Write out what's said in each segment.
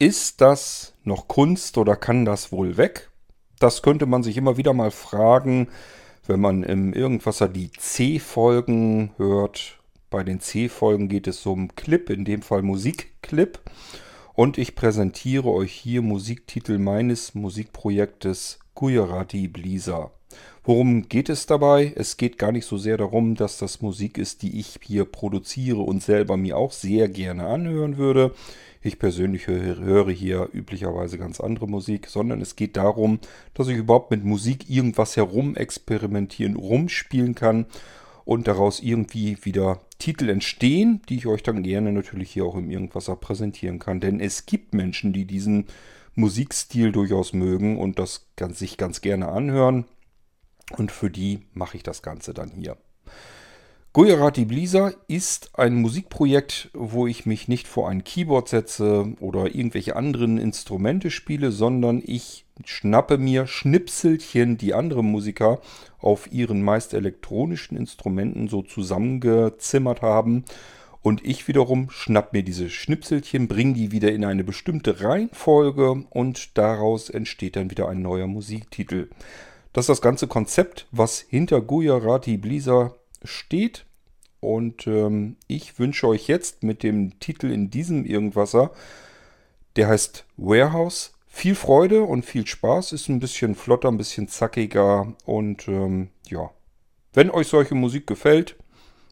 Ist das noch Kunst oder kann das wohl weg? Das könnte man sich immer wieder mal fragen, wenn man im Irgendwasser die C-Folgen hört. Bei den C-Folgen geht es um Clip, in dem Fall Musikclip. Und ich präsentiere euch hier Musiktitel meines Musikprojektes Gujarati Blisa. Worum geht es dabei? Es geht gar nicht so sehr darum, dass das Musik ist, die ich hier produziere und selber mir auch sehr gerne anhören würde. Ich persönlich höre hier üblicherweise ganz andere Musik, sondern es geht darum, dass ich überhaupt mit Musik irgendwas herum experimentieren, rumspielen kann und daraus irgendwie wieder Titel entstehen, die ich euch dann gerne natürlich hier auch im Irgendwasser präsentieren kann. Denn es gibt Menschen, die diesen Musikstil durchaus mögen und das sich ganz gerne anhören. Und für die mache ich das Ganze dann hier. Gujarati Blisa ist ein Musikprojekt, wo ich mich nicht vor ein Keyboard setze oder irgendwelche anderen Instrumente spiele, sondern ich schnappe mir Schnipselchen, die andere Musiker auf ihren meist elektronischen Instrumenten so zusammengezimmert haben. Und ich wiederum schnapp mir diese Schnipselchen, bringe die wieder in eine bestimmte Reihenfolge und daraus entsteht dann wieder ein neuer Musiktitel. Das ist das ganze Konzept, was hinter Gujarati Blisa steht. Und ähm, ich wünsche euch jetzt mit dem Titel in diesem Irgendwasser, der heißt Warehouse, viel Freude und viel Spaß. Ist ein bisschen flotter, ein bisschen zackiger. Und ähm, ja, wenn euch solche Musik gefällt,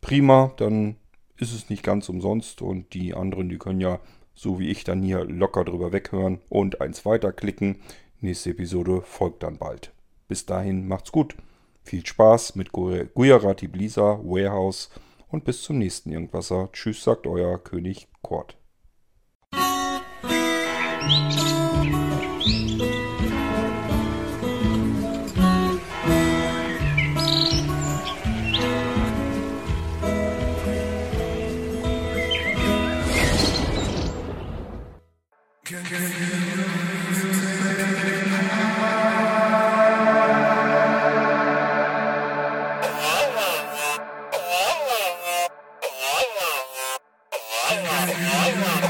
prima, dann ist es nicht ganz umsonst. Und die anderen, die können ja, so wie ich, dann hier locker drüber weghören und eins weiterklicken. Nächste Episode folgt dann bald. Bis dahin macht's gut. Viel Spaß mit Gujarati Blisa, Warehouse und bis zum nächsten Irgendwasser. Tschüss, sagt euer König Kort. Oh, my God.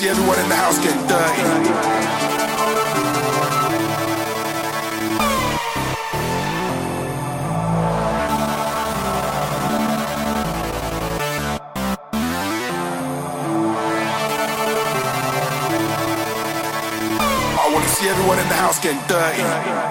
See everyone in the house get dirty. I wanna see everyone in the house get dirty.